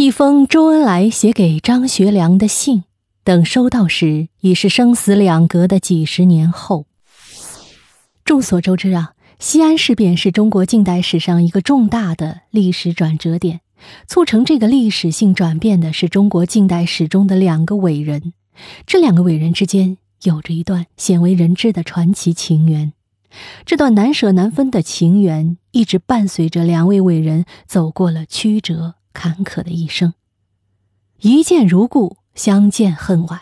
一封周恩来写给张学良的信，等收到时已是生死两隔的几十年后。众所周知啊，西安事变是中国近代史上一个重大的历史转折点。促成这个历史性转变的是中国近代史中的两个伟人，这两个伟人之间有着一段鲜为人知的传奇情缘。这段难舍难分的情缘一直伴随着两位伟人走过了曲折。坎坷的一生，一见如故，相见恨晚。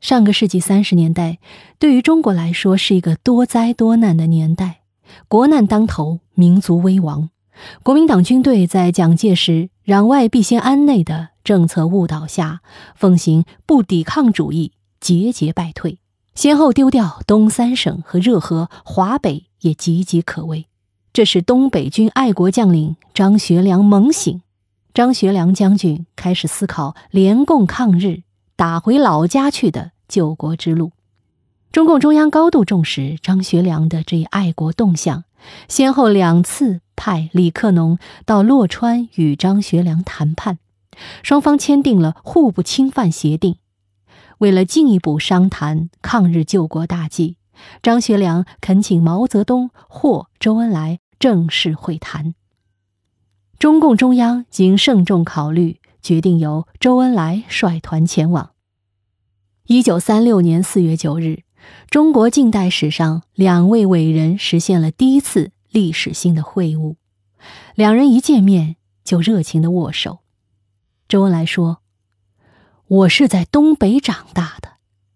上个世纪三十年代，对于中国来说是一个多灾多难的年代，国难当头，民族危亡。国民党军队在蒋介石“攘外必先安内”的政策误导下，奉行不抵抗主义，节节败退，先后丢掉东三省和热河，华北也岌岌可危。这使东北军爱国将领张学良猛醒。张学良将军开始思考联共抗日、打回老家去的救国之路。中共中央高度重视张学良的这一爱国动向，先后两次派李克农到洛川与张学良谈判，双方签订了互不侵犯协定。为了进一步商谈抗日救国大计，张学良恳请毛泽东或周恩来正式会谈。中共中央经慎重考虑，决定由周恩来率团前往。一九三六年四月九日，中国近代史上两位伟人实现了第一次历史性的会晤。两人一见面就热情的握手。周恩来说：“我是在东北长大的，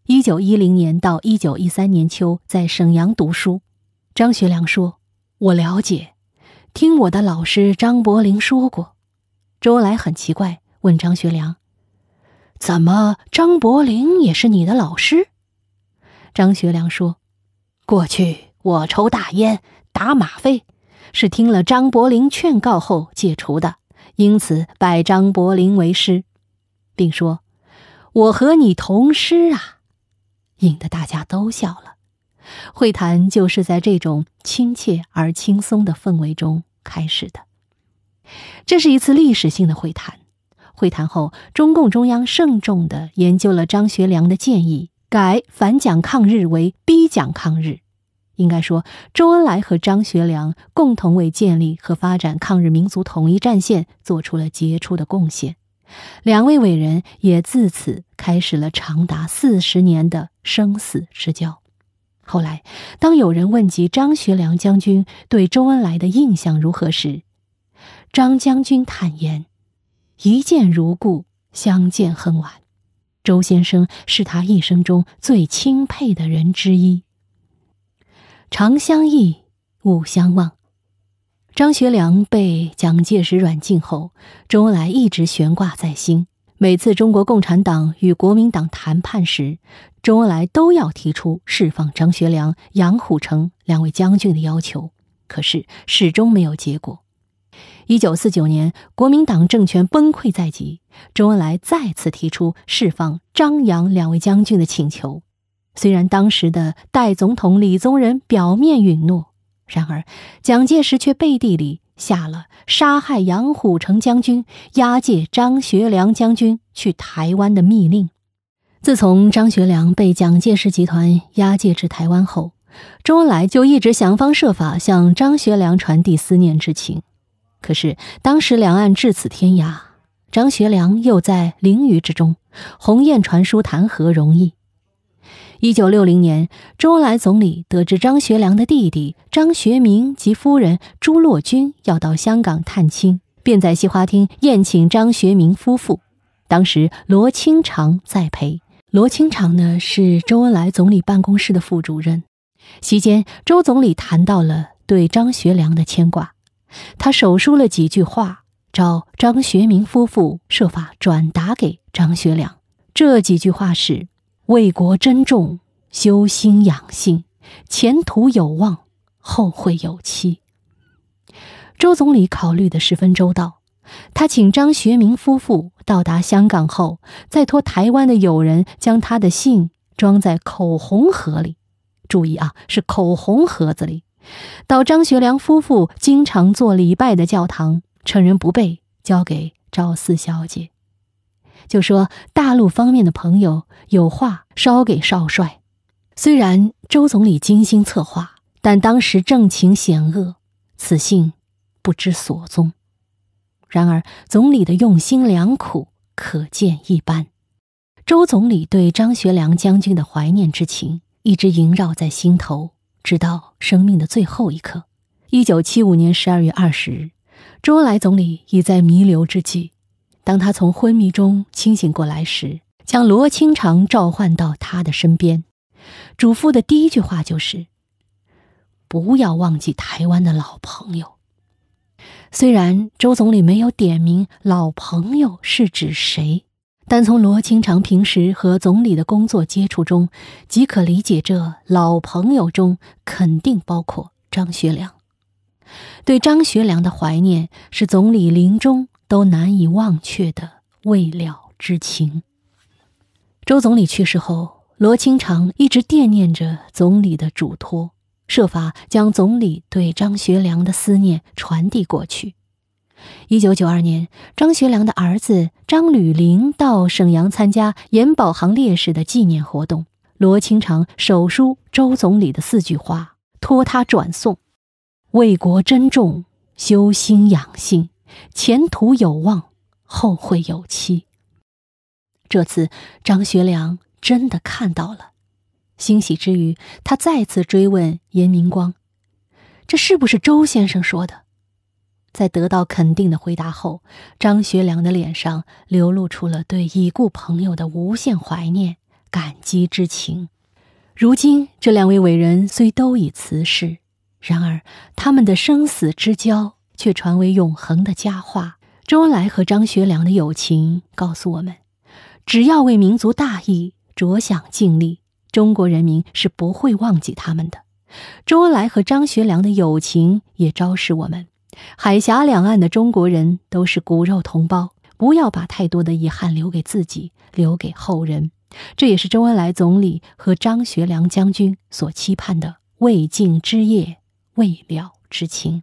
一九一零年到一九一三年秋在沈阳读书。”张学良说：“我了解。”听我的老师张伯苓说过，周恩来很奇怪，问张学良：“怎么张伯苓也是你的老师？”张学良说：“过去我抽大烟、打吗啡，是听了张伯苓劝告后戒除的，因此拜张伯苓为师，并说：‘我和你同师啊！’引得大家都笑了。会谈就是在这种亲切而轻松的氛围中。”开始的，这是一次历史性的会谈。会谈后，中共中央慎重地研究了张学良的建议，改反蒋抗日为逼蒋抗日。应该说，周恩来和张学良共同为建立和发展抗日民族统一战线做出了杰出的贡献。两位伟人也自此开始了长达四十年的生死之交。后来，当有人问及张学良将军对周恩来的印象如何时，张将军坦言：“一见如故，相见恨晚。”周先生是他一生中最钦佩的人之一。长相忆，勿相忘。张学良被蒋介石软禁后，周恩来一直悬挂在心。每次中国共产党与国民党谈判时，周恩来都要提出释放张学良、杨虎城两位将军的要求，可是始终没有结果。一九四九年，国民党政权崩溃在即，周恩来再次提出释放张杨两位将军的请求。虽然当时的代总统李宗仁表面允诺，然而蒋介石却背地里。下了杀害杨虎城将军、押解张学良将军去台湾的密令。自从张学良被蒋介石集团押解至台湾后，周恩来就一直想方设法向张学良传递思念之情。可是当时两岸至此天涯，张学良又在囹圄之中，鸿雁传书谈何容易？一九六零年，周恩来总理得知张学良的弟弟张学明及夫人朱洛君要到香港探亲，便在西花厅宴请张学明夫妇。当时罗清长在陪。罗清长呢是周恩来总理办公室的副主任。席间，周总理谈到了对张学良的牵挂，他手书了几句话，找张学明夫妇设法转达给张学良。这几句话是。为国珍重，修心养性，前途有望，后会有期。周总理考虑的十分周到，他请张学明夫妇到达香港后，再托台湾的友人将他的信装在口红盒里。注意啊，是口红盒子里，到张学良夫妇经常做礼拜的教堂，趁人不备，交给。赵四小姐，就说大陆方面的朋友有话捎给少帅。虽然周总理精心策划，但当时政情险恶，此信不知所踪。然而总理的用心良苦可见一斑。周总理对张学良将军的怀念之情一直萦绕在心头，直到生命的最后一刻。一九七五年十二月二十日，周恩来总理已在弥留之际。当他从昏迷中清醒过来时，将罗清长召唤到他的身边。嘱咐的第一句话就是：“不要忘记台湾的老朋友。”虽然周总理没有点名老朋友是指谁，但从罗清长平时和总理的工作接触中，即可理解这老朋友中肯定包括张学良。对张学良的怀念，是总理临终都难以忘却的未了之情。周总理去世后。罗清长一直惦念着总理的嘱托，设法将总理对张学良的思念传递过去。一九九二年，张学良的儿子张吕龄到沈阳参加严保行烈士的纪念活动，罗清长手书周总理的四句话，托他转送：“为国珍重，修心养性，前途有望，后会有期。”这次张学良。真的看到了，欣喜之余，他再次追问严明光：“这是不是周先生说的？”在得到肯定的回答后，张学良的脸上流露出了对已故朋友的无限怀念、感激之情。如今，这两位伟人虽都已辞世，然而他们的生死之交却传为永恒的佳话。周恩来和张学良的友情告诉我们：只要为民族大义。着想尽力，中国人民是不会忘记他们的。周恩来和张学良的友情也昭示我们：海峡两岸的中国人都是骨肉同胞，不要把太多的遗憾留给自己，留给后人。这也是周恩来总理和张学良将军所期盼的未尽之业、未了之情。